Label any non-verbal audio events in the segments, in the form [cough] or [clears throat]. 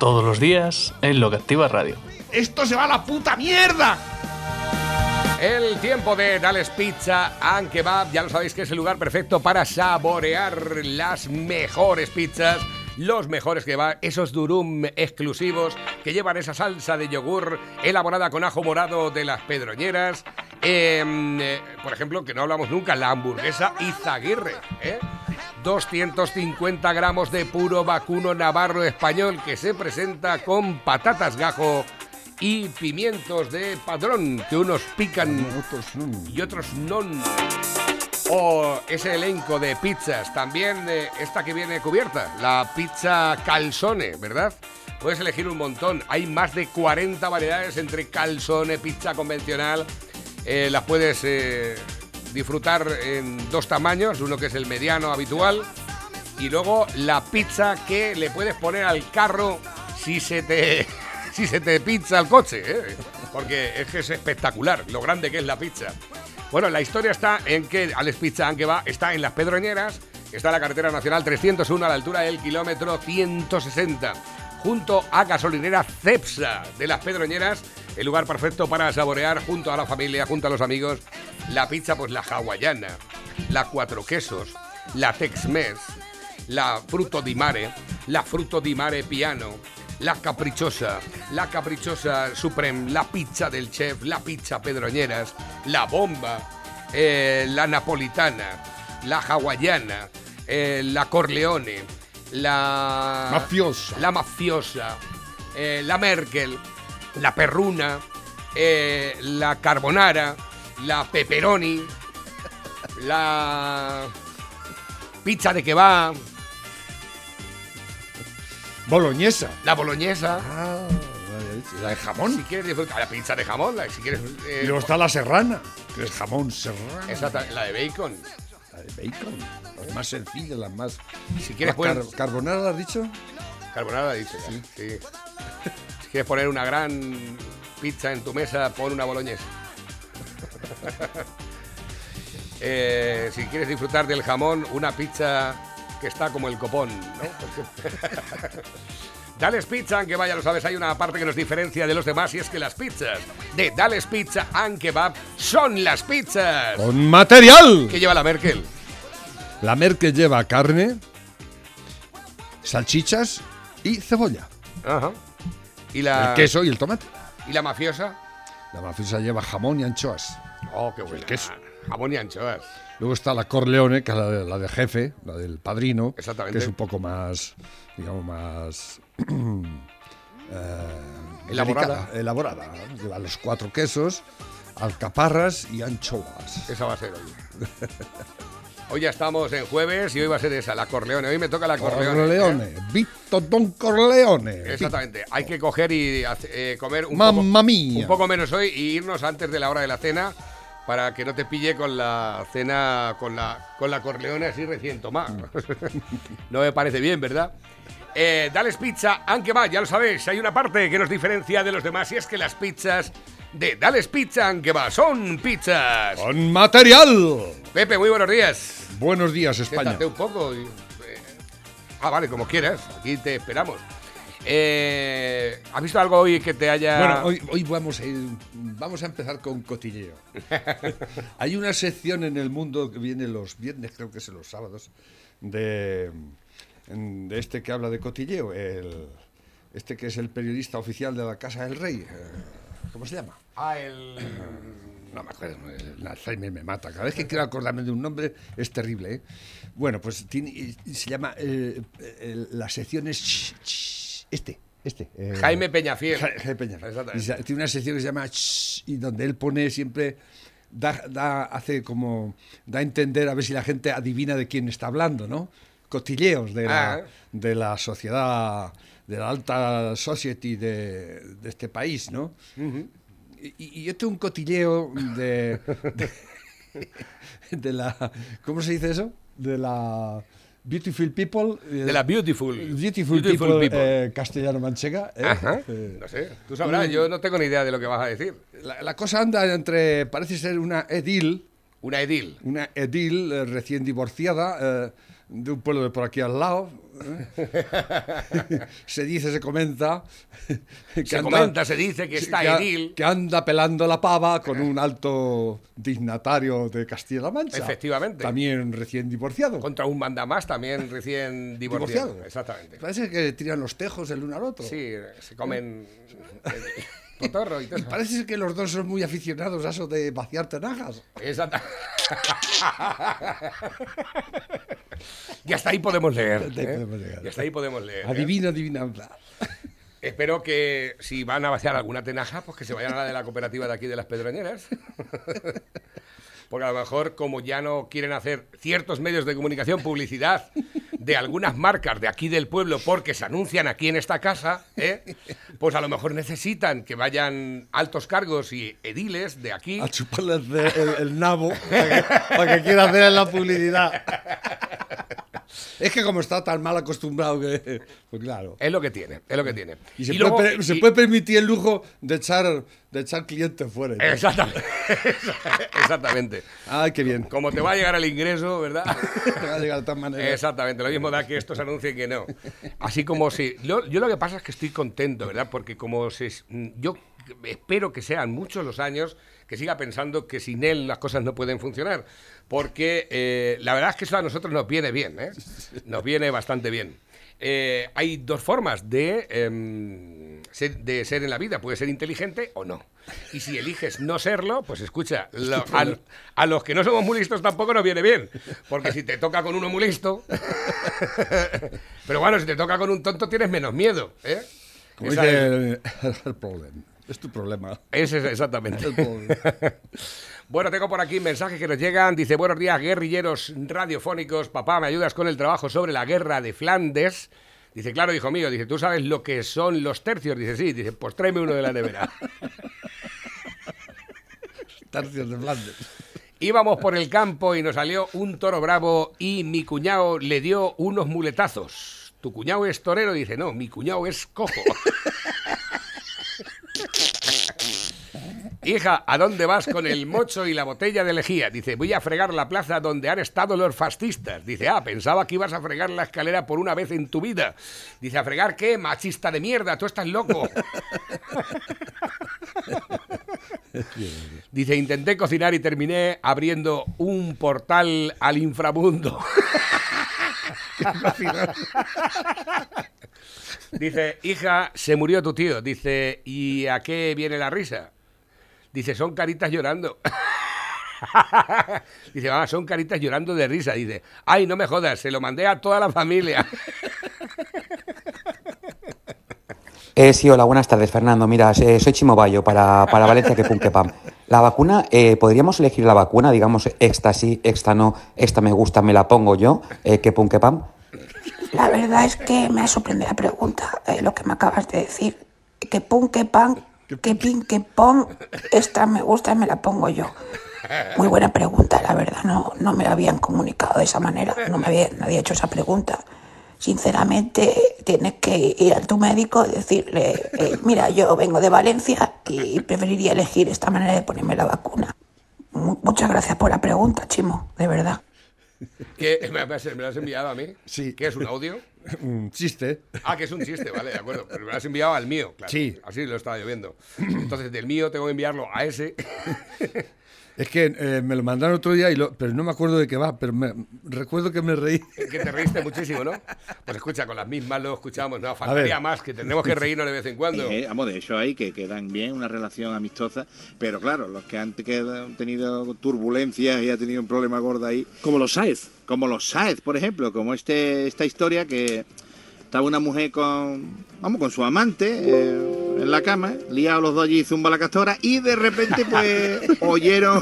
Todos los días en Lo que Activa Radio. ¡Esto se va a la puta mierda! El tiempo de Dales Pizza and Kebab, ya lo sabéis que es el lugar perfecto para saborear las mejores pizzas, los mejores kebab, esos durum exclusivos que llevan esa salsa de yogur elaborada con ajo morado de las pedroñeras. Em, eh, por ejemplo, que no hablamos nunca, la hamburguesa Izaguirre. ¿eh? 250 gramos de puro vacuno navarro español que se presenta con patatas gajo y pimientos de padrón, que unos pican y otros no. O ese elenco de pizzas, también eh, esta que viene cubierta, la pizza calzone, ¿verdad? Puedes elegir un montón, hay más de 40 variedades entre calzone, pizza convencional, eh, las puedes eh, disfrutar en dos tamaños, uno que es el mediano habitual y luego la pizza que le puedes poner al carro si se te [laughs] si se te pizza el coche, ¿eh? porque es que es espectacular lo grande que es la pizza. Bueno, la historia está en que Alex Pizza aunque va está en Las Pedroñeras, está en la carretera nacional 301 a la altura del kilómetro 160, junto a gasolinera Cepsa de Las Pedroñeras, el lugar perfecto para saborear junto a la familia, junto a los amigos, la pizza, pues la hawaiana, la cuatro quesos, la Tex-Mex, la fruto di mare, la fruto di mare piano, la caprichosa, la caprichosa supreme, la pizza del chef, la pizza pedroñeras, la bomba, eh, la napolitana, la hawaiana, eh, la corleone, la Mafiosa. la mafiosa, eh, la Merkel, la perruna, eh, la carbonara, la pepperoni, la pizza de kebab, Boloñesa. la boloñesa. Ah, la de Si jamón. quieres disfrutar la pizza de jamón, la- si quieres eh, Y luego está la serrana, que es jamón serrano. exacta- la de bacon. La de bacon. Las más sencillas, las más. Si quieres ¿La car- ¿Carbonara has dicho? carbonara dice, ya, sí. Si [laughs] quieres poner una gran pizza en tu mesa, pon una boloñesa. [laughs] Eh, si quieres disfrutar del jamón, una pizza que está como el copón, ¿no? [laughs] Dales Pizza, aunque vaya, lo sabes, hay una parte que nos diferencia de los demás y es que las pizzas de Dales Pizza and Kebab son las pizzas Con material. que lleva la Merkel. La Merkel lleva carne, salchichas y cebolla. Ajá. Y la, El queso y el tomate. y la mafiosa. La mafiosa lleva jamón y anchoas. Oh, qué bueno. queso. Jamón y anchoas. Luego está la Corleone, que es la de, la de jefe, la del padrino. Exactamente. Que es un poco más, digamos, más... [clears throat] eh, Elaborada. delicada, elaborada. Lleva los cuatro quesos, alcaparras y anchoas. Esa va a ser hoy. [laughs] Hoy ya estamos en jueves y hoy va a ser esa, la Corleone. Hoy me toca la Corleone. Corleone. ¿eh? Don Corleone. Exactamente. Hay que coger y eh, comer un poco, mía. un poco menos hoy y irnos antes de la hora de la cena para que no te pille con la cena con la con la Corleone así recién tomada. [laughs] no me parece bien, ¿verdad? Eh, Dales Pizza, aunque va, ya lo sabéis, hay una parte que nos diferencia de los demás y es que las pizzas de Dales Pizza, aunque va, son pizzas. Con material. Pepe, muy buenos días. Buenos días, España. Siéntate un poco. y, eh, ah, vale, como quieras. Aquí te esperamos. Eh, ¿Has visto algo hoy que te haya...? Bueno, hoy, hoy vamos, a ir- vamos a empezar con cotilleo. [laughs] Hay una sección en el mundo que viene los viernes, creo que es los sábados, de, de este que habla de cotilleo, el, este que es el periodista oficial de la Casa del Rey. eh, ¿Cómo se llama? Ah, el... No me acuerdo, el Alzheimer me mata. Cada vez que quiero acordarme de un nombre es terrible. ¿eh? Bueno, pues tiene, se llama, eh, eh, la sección es ch- ch- este, este. eh, Jaime Peñafiel. Ja- Jaime Peñafiel. Y tiene una sección que se llama y donde él pone siempre da, da- hace como da a entender a ver si la gente adivina de quién está hablando, ¿no? Cotilleos de la, Ah. de la sociedad de la alta society de, de este país, ¿no? Y, y esto es un cotilleo de, de, de la... ¿Cómo se dice eso? De la... Beautiful People. eh, De la Beautiful. Beautiful, Beautiful People, People. eh, castellano-manchega. eh, Ajá. No sé, tú sabrás, yo no tengo ni idea de lo que vas a decir. la, la cosa anda entre, parece ser una edil, Una edil. una edil recién divorciada de un pueblo de por aquí al lado. Eh. [laughs] se dice, se comenta. que Se anda- comenta, se dice que está que edil. Que anda pelando la pava con un alto dignatario de Castilla-La Mancha. Efectivamente. También recién divorciado. Contra un mandamás también recién [laughs] divorciado. Divorciado. Exactamente. Parece que tiran los tejos el uno al otro. Sí, se comen cotorro y todo eso. [laughs] Parece que los dos son muy aficionados a eso de vaciar tenajas. Exacta- y hasta ahí podemos leer. [laughs] Hasta ahí ¿eh? podemos llegar. Y hasta ahí podemos leer. ¿eh? Adivina, adivinanza. [laughs] Espero que si van a vaciar alguna tenaja, pues que se vayan a la de la cooperativa de aquí de las Pedroñeras. [laughs] Porque a lo mejor, como ya no quieren hacer ciertos medios de comunicación publicidad de algunas marcas de aquí del pueblo porque se anuncian aquí en esta casa, ¿eh? pues a lo mejor necesitan que vayan altos cargos y ediles de aquí A chuparle el, el- nabo para que, para que quiera hacer la publicidad. Es que como está tan mal acostumbrado que... Pues claro. Es lo que tiene, es lo que tiene. Y se, luego- puede, per- se y- puede permitir el lujo de echar, de echar clientes fuera. Exactamente. [laughs] Exactamente. Ay, qué bien. Como te va a llegar el ingreso, ¿verdad? [laughs] Te va a llegar de tal manera. Exactamente, lo mismo da que esto se anuncie que no. Así como si. Yo, yo lo que pasa es que estoy contento, ¿verdad? Porque como se, yo espero que sean muchos los años que siga pensando que sin él las cosas no pueden funcionar. Porque eh, la verdad es que eso a nosotros nos viene bien, ¿eh? Nos viene bastante bien. Eh, hay dos formas de, em, ser, de ser en la vida. Puede ser inteligente o no. Y si eliges no serlo, pues escucha, lo- a, a los que no somos muy listos tampoco nos viene bien. Porque si te toca con uno muy listo... [laughs] Pero bueno, si te toca con un tonto tienes menos miedo. ¿eh? Como Esa dice es- el, [laughs] el problema. Es tu problema. ese es exactamente. [laughs] [laughs] Bueno, tengo por aquí mensajes que nos llegan. Dice, buenos días, guerrilleros radiofónicos. Papá, ¿me ayudas con el trabajo sobre la guerra de Flandes? Dice, claro, hijo mío. Dice, ¿tú sabes lo que son los tercios? Dice, sí. Dice, pues tráeme uno de la nevera. [laughs] Tercios de Flandes. Íbamos por el campo y nos salió un toro bravo y mi cuñado le dio unos muletazos. ¿Tu cuñado es torero? Dice, no, mi cuñado es cojo. Hija, ¿a dónde vas con el mocho y la botella de lejía? Dice, voy a fregar la plaza donde han estado los fascistas. Dice, ah, pensaba que ibas a fregar la escalera por una vez en tu vida. Dice, ¿a fregar qué? Machista de mierda, tú estás loco. Dice, intenté cocinar y terminé abriendo un portal al inframundo. Dice, hija, se murió tu tío. Dice, ¿y a qué viene la risa? Dice, son caritas llorando. [laughs] Dice, mamá, son caritas llorando de risa. Dice, ay, no me jodas, se lo mandé a toda la familia. [laughs] Eh, sí, hola, buenas tardes, Fernando. Mira, eh, soy Chimo Bayo para, para Valencia que pum que pam. La vacuna, eh, ¿podríamos elegir la vacuna? Digamos, esta sí, esta no, esta me gusta, me la pongo yo, eh, que pum que pam. La verdad es que me ha sorprendido la pregunta, eh, lo que me acabas de decir. Que pum, que pan, que pin, que pom, esta me gusta y me la pongo yo. Muy buena pregunta, la verdad, no, no me la habían comunicado de esa manera, no me había nadie hecho esa pregunta. Sinceramente, tienes que ir a tu médico y decirle, eh, mira, yo vengo de Valencia y preferiría elegir esta manera de ponerme la vacuna. Mu- Muchas gracias por la pregunta, Chimo, de verdad. ¿Qué? ¿Me, me lo has enviado a mí? Sí. ¿Qué es un audio? [laughs] Un chiste. Ah, que es un chiste, vale, de acuerdo. Pero me lo has enviado al mío, claro. Sí. Así lo estaba lloviendo. Entonces, del mío tengo que enviarlo a ese. [laughs] Es que eh, me lo mandaron otro día, y lo- pero no me acuerdo de qué va, pero me- recuerdo que me reí. que te reíste muchísimo, ¿no? Pues escucha, con las mismas lo escuchamos, no, faltaría más, que tenemos que reírnos de vez en cuando. Eh, vamos, de hecho hay que quedan bien, una relación amistosa, pero claro, los que han tenido turbulencias y ha tenido un problema gordo ahí, Como los Saez. como los Saez, por ejemplo, como este esta historia que estaba una mujer con, vamos, con su amante eh, en la cama, liados los dos allí, zumba la castora, y de repente pues [laughs] oyeron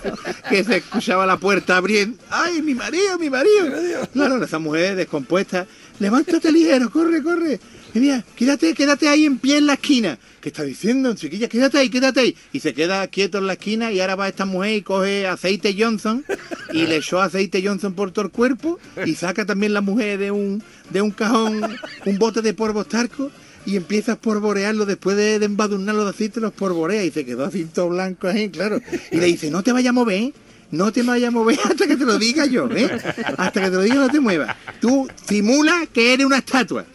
[laughs] que se escuchaba la puerta abriendo. ¡Ay, mi marido, mi marido! Claro, esa mujer descompuesta, levántate ligero, corre, corre. Mira, quédate, quédate ahí en pie en la esquina. ¿Qué está diciendo, chiquilla? Quédate ahí, quédate ahí. Y se queda quieto en la esquina y ahora va esta mujer y coge aceite Johnson y le echó aceite Johnson por todo el cuerpo y saca también la mujer de un, de un cajón un bote de polvo tarco y empieza a porborearlo después de, de embadurnarlo de aceite, los porborea y se quedó así blanco ahí, claro. Y le dice, no te vayas a mover, no te vayas a mover hasta que te lo diga yo, ¿eh? Hasta que te lo diga no te muevas. Tú simula que eres una estatua.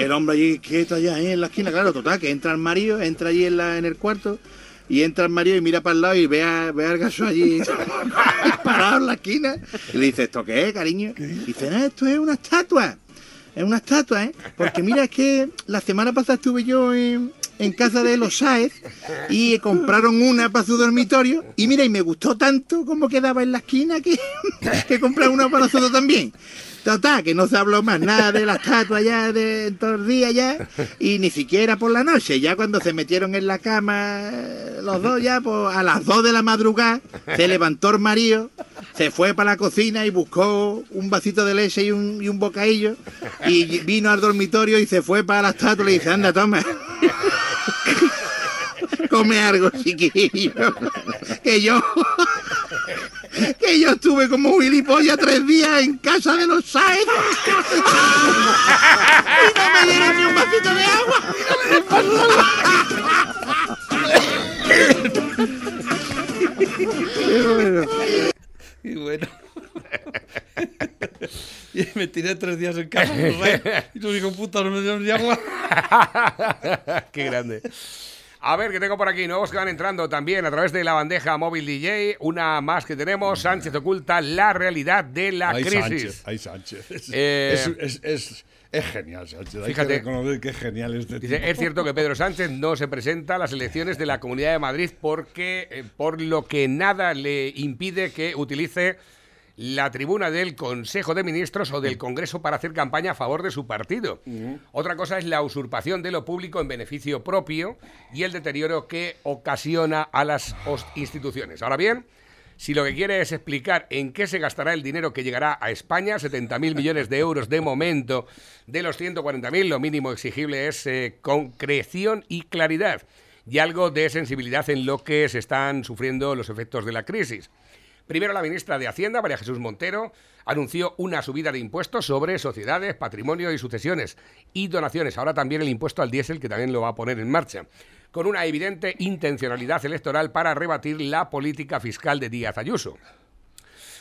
El hombre allí quieto allá ahí en la esquina, claro, total, que entra el marido, entra allí en, la, en el cuarto y entra el marido y mira para el lado y ve, a, ve al gaso allí [laughs] parado en la esquina y le dice, ¿esto qué es, cariño? Y dice, no, esto es una estatua. Es una estatua, ¿eh? Porque mira, es que la semana pasada estuve yo en, en casa de los Saez y compraron una para su dormitorio y mira, y me gustó tanto como quedaba en la esquina que, que compraron una para nosotros también. Total, que no se habló más nada de la [laughs] estatua ya de todo el día ya y ni siquiera por la noche. Ya cuando se metieron en la cama eh, los dos ya, pues a las dos de la madrugada se levantó el marido, se fue para la cocina y buscó un vasito de leche y un, y un bocadillo y vino al dormitorio y se fue para la estatua y le dice, anda, toma. [laughs] Come algo, chiquillo. [laughs] Que yo. Que yo estuve como un gilipollas tres días en casa de los Saez. Y no me dieron ni un vasito de agua. Y bueno. y me tiré tres días en casa, no y los hijos putas no me dieron ni agua. Qué grande. A ver, que tengo por aquí nuevos que van entrando también a través de la bandeja móvil DJ. Una más que tenemos. Sánchez oculta la realidad de la Ay, crisis. Sánchez, ay, Sánchez. Es, Eh, es, es, es- es genial, Sánchez. Hay Fíjate. que reconocer que es genial este Dice, tipo. es cierto que Pedro Sánchez no se presenta a las elecciones de la Comunidad de Madrid porque, eh, por lo que nada le impide que utilice la tribuna del Consejo de Ministros o del Congreso para hacer campaña a favor de su partido. Otra cosa es la usurpación de lo público en beneficio propio y el deterioro que ocasiona a las instituciones. Ahora bien, si lo que quiere es explicar en qué se gastará el dinero que llegará a España, 70.000 millones de euros de momento, de los 140.000, lo mínimo exigible es eh, concreción y claridad y algo de sensibilidad en lo que se están sufriendo los efectos de la crisis. Primero, la ministra de Hacienda, María Jesús Montero, anunció una subida de impuestos sobre sociedades, patrimonio y sucesiones y donaciones. Ahora también el impuesto al diésel, que también lo va a poner en marcha, con una evidente intencionalidad electoral para rebatir la política fiscal de Díaz Ayuso.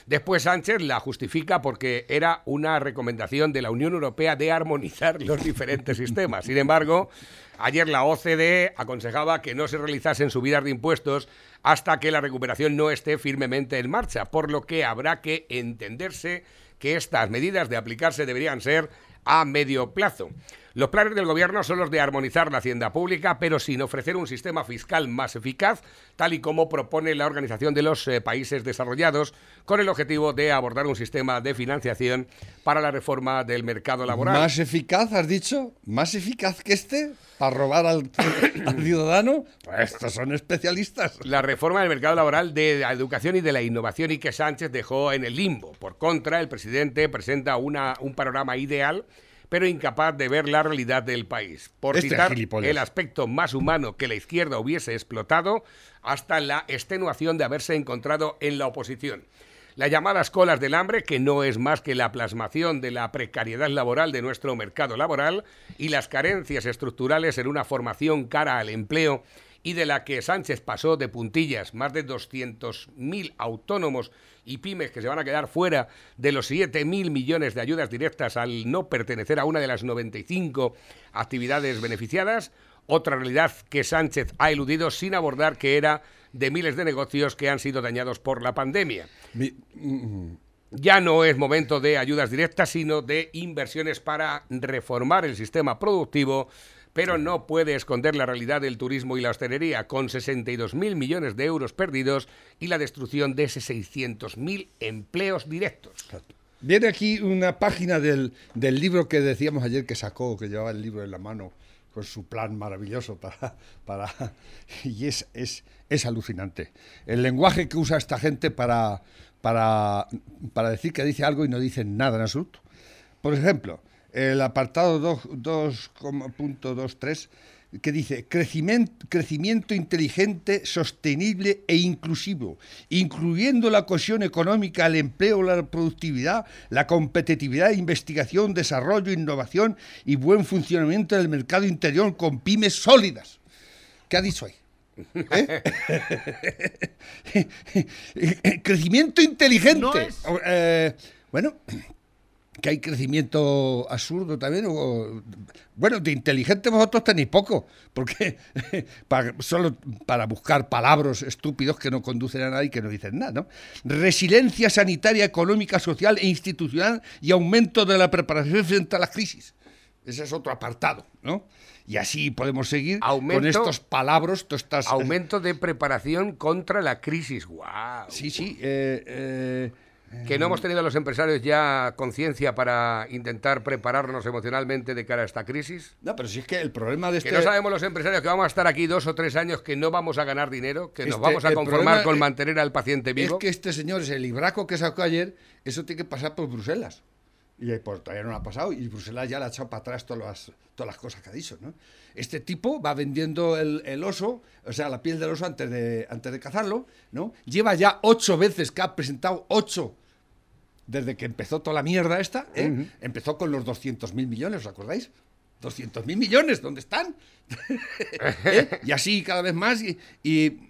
Después Sánchez la justifica porque era una recomendación de la Unión Europea de armonizar los diferentes [laughs] sistemas. Sin embargo, ayer la OCDE aconsejaba que no se realizasen subidas de impuestos hasta que la recuperación no esté firmemente en marcha, por lo que habrá que entenderse que estas medidas de aplicarse deberían ser a medio plazo. Los planes del gobierno son los de armonizar la hacienda pública, pero sin ofrecer un sistema fiscal más eficaz, tal y como propone la Organización de los eh, Países Desarrollados, con el objetivo de abordar un sistema de financiación para la reforma del mercado laboral. ¿Más eficaz, has dicho? ¿Más eficaz que este? ¿Para robar al, [coughs] al ciudadano? Pues estos son especialistas. La reforma del mercado laboral de la educación y de la innovación y que Sánchez dejó en el limbo. Por contra, el presidente presenta una, un panorama ideal, pero incapaz de ver la realidad del país. Por Este citar el aspecto más humano que la izquierda hubiese explotado, hasta la extenuación de haberse encontrado en la oposición. Las llamadas colas del hambre, que no es más que la plasmación de la precariedad laboral de nuestro mercado laboral y las carencias estructurales en una formación cara al empleo y de la que Sánchez pasó de puntillas más de 200.000 autónomos y pymes que se van a quedar fuera de los 7.000 millones de ayudas directas al no pertenecer a una de las 95 actividades beneficiadas, otra realidad que Sánchez ha eludido sin abordar que era de miles de negocios que han sido dañados por la pandemia. Mi- Ya no es momento de ayudas directas, sino de inversiones para reformar el sistema productivo, pero no puede esconder la realidad del turismo y la hostelería, con 62.000 millones de euros perdidos y la destrucción de ese 600.000 empleos directos. Viene aquí una página del, del libro que decíamos ayer que sacó, que llevaba el libro en la mano con su plan maravilloso para... para [laughs] y es, es, es alucinante. El lenguaje que usa esta gente para, para, para decir que dice algo y no dicen nada en absoluto. Por ejemplo, el apartado 2.23 que dice crecimiento, crecimiento inteligente, sostenible e inclusivo, incluyendo la cohesión económica, el empleo, la productividad, la competitividad, investigación, desarrollo, innovación y buen funcionamiento del mercado interior con pymes sólidas. ¿Qué ha dicho ahí? ¿Eh? [laughs] crecimiento inteligente. No es- Eh, bueno, que hay crecimiento absurdo también. o- bueno, de inteligente vosotros tenéis poco, porque [laughs] para, solo para buscar palabras estúpidos que no conducen a nada y que no dicen nada. ¿no? Resiliencia sanitaria, económica, social e institucional y aumento de la preparación frente a las crisis. Ese es otro apartado, ¿no? Y así podemos seguir con estos palabras, todas estas... Aumento de preparación contra la crisis. ¡Guau! Sí, sí. eh, eh, Que no hemos tenido los empresarios ya conciencia para intentar prepararnos emocionalmente de cara a esta crisis. no, pero si es que el problema de este... Que no sabemos los empresarios que vamos a estar aquí dos o tres años, que no vamos a ganar dinero, que nos Este, vamos a el conformar con es- mantener al paciente vivo. Es que este señor, ese libraco que sacó ayer, eso tiene que pasar por Bruselas. Y ahí, pues, todavía no lo ha pasado y Bruselas ya le ha echado para atrás todas las, todas las cosas que ha dicho. ¿no? Este tipo va vendiendo el, el oso, o sea, la piel del oso antes de, antes de cazarlo. ¿no? Lleva ya ocho veces que ha presentado ocho desde que empezó toda la mierda esta. ¿eh? Empezó con los 200.000 millones, ¿os acordáis? 200.000 millones, ¿dónde están? [laughs] ¿Eh? Y así cada vez más. Y, y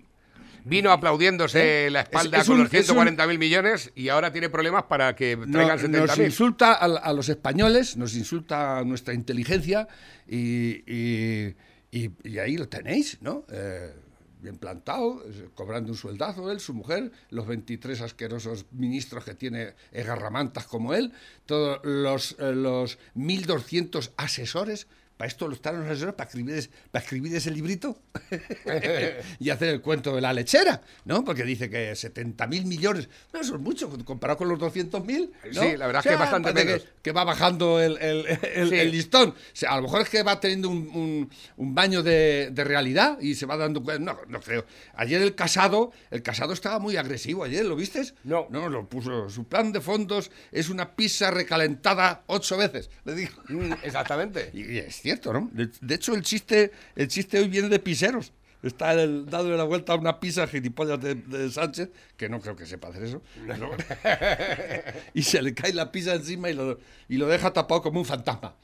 Vino aplaudiéndose la espalda ¿Eh? Es- es con un- los es un- 140 mil millones y ahora tiene problemas para que no- traigan 70 nos insulta a, a los españoles, nos insulta a nuestra inteligencia y, y- y- y ahí lo tenéis, ¿no? Eh, bien plantado, eh, cobrando un sueldazo él, su mujer, los 23 asquerosos ministros que tiene garramantas como él, todos los, eh, los 1.200 asesores. Para esto lo están los asesores, para escribir, es- para escribir ese librito [laughs] y hacer el cuento de la lechera, ¿no? Porque dice que 70.000 millones, no, eso es mucho, comparado con los 200.000. ¿no? Sí, la verdad es que bastante parece menos. Que, que va bajando el, el- el- Sí. el listón. O sea, a lo mejor es que va teniendo un, un- un baño de, de realidad y se va dando cuenta. No, no creo. Ayer el casado, el casado estaba muy agresivo ayer, ¿lo vistes? No. No, lo puso. Su plan de fondos es una pizza recalentada ocho veces, le dijo. Mm, Exactamente. [laughs] Y, y es cierto, ¿no? De, de hecho, el chiste, el chiste hoy viene de piseros. Está el, dándole la vuelta a una pizza gilipollas de, de Sánchez, que no creo que sepa hacer eso. [laughs] y se le cae la pizza encima y lo, y lo deja tapado como un fantasma.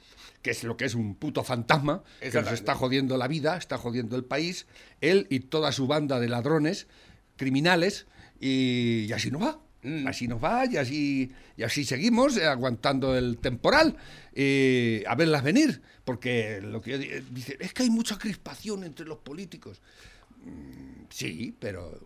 Que es lo que es un puto fantasma, que nos está jodiendo la vida, está jodiendo el país, él y toda su banda de ladrones, criminales, y, y así no va. Así nos va y así, y así seguimos eh, aguantando el temporal eh, a verlas venir. Porque lo que di- dice es que hay mucha crispación entre los políticos. Mm, Sí, pero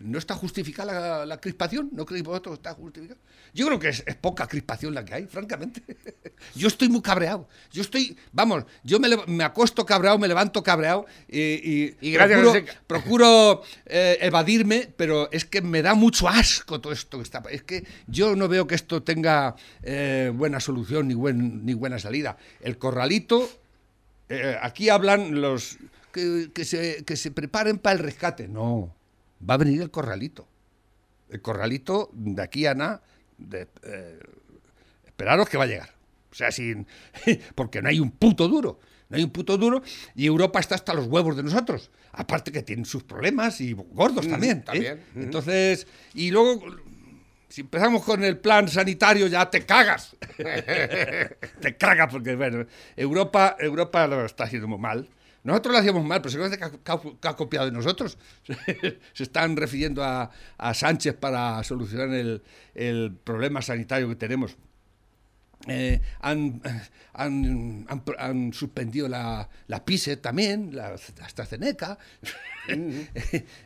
¿no está justificada la, la crispación? ¿No creéis vosotros que está justificada? Yo creo que es, es poca crispación la que hay, francamente. [laughs] Yo estoy muy cabreado. Yo estoy, vamos, yo me, acuesto cabreado, me levanto cabreado y, y, Y gracias a procuro, [laughs] procuro, eh, evadirme, pero es que me da mucho asco todo esto que está. Es que yo no veo que esto tenga eh, buena solución ni, buen, ni buena salida. El corralito eh, aquí hablan los que, que se, que se preparen para el rescate. No, va a venir el corralito. El corralito de aquí a nada, eh, esperaros que va a llegar. O sea, sin, [laughs] porque no hay un puto duro. No hay un puto duro y Europa está hasta los huevos de nosotros. Aparte que tienen sus problemas y gordos también. ¿eh? también. Entonces, y luego, si empezamos con el plan sanitario, ya te cagas. [laughs] te cagas porque, bueno, Europa, Europa lo está haciendo muy mal. Nosotros lo hacíamos mal, pero se conoce que ha, que ha- que ha copiado de nosotros. [laughs] se están refiriendo a, a Sánchez para solucionar el, el problema sanitario que tenemos. Eh, han, han, han- han suspendido la, la PISE también, la AstraZeneca. [laughs]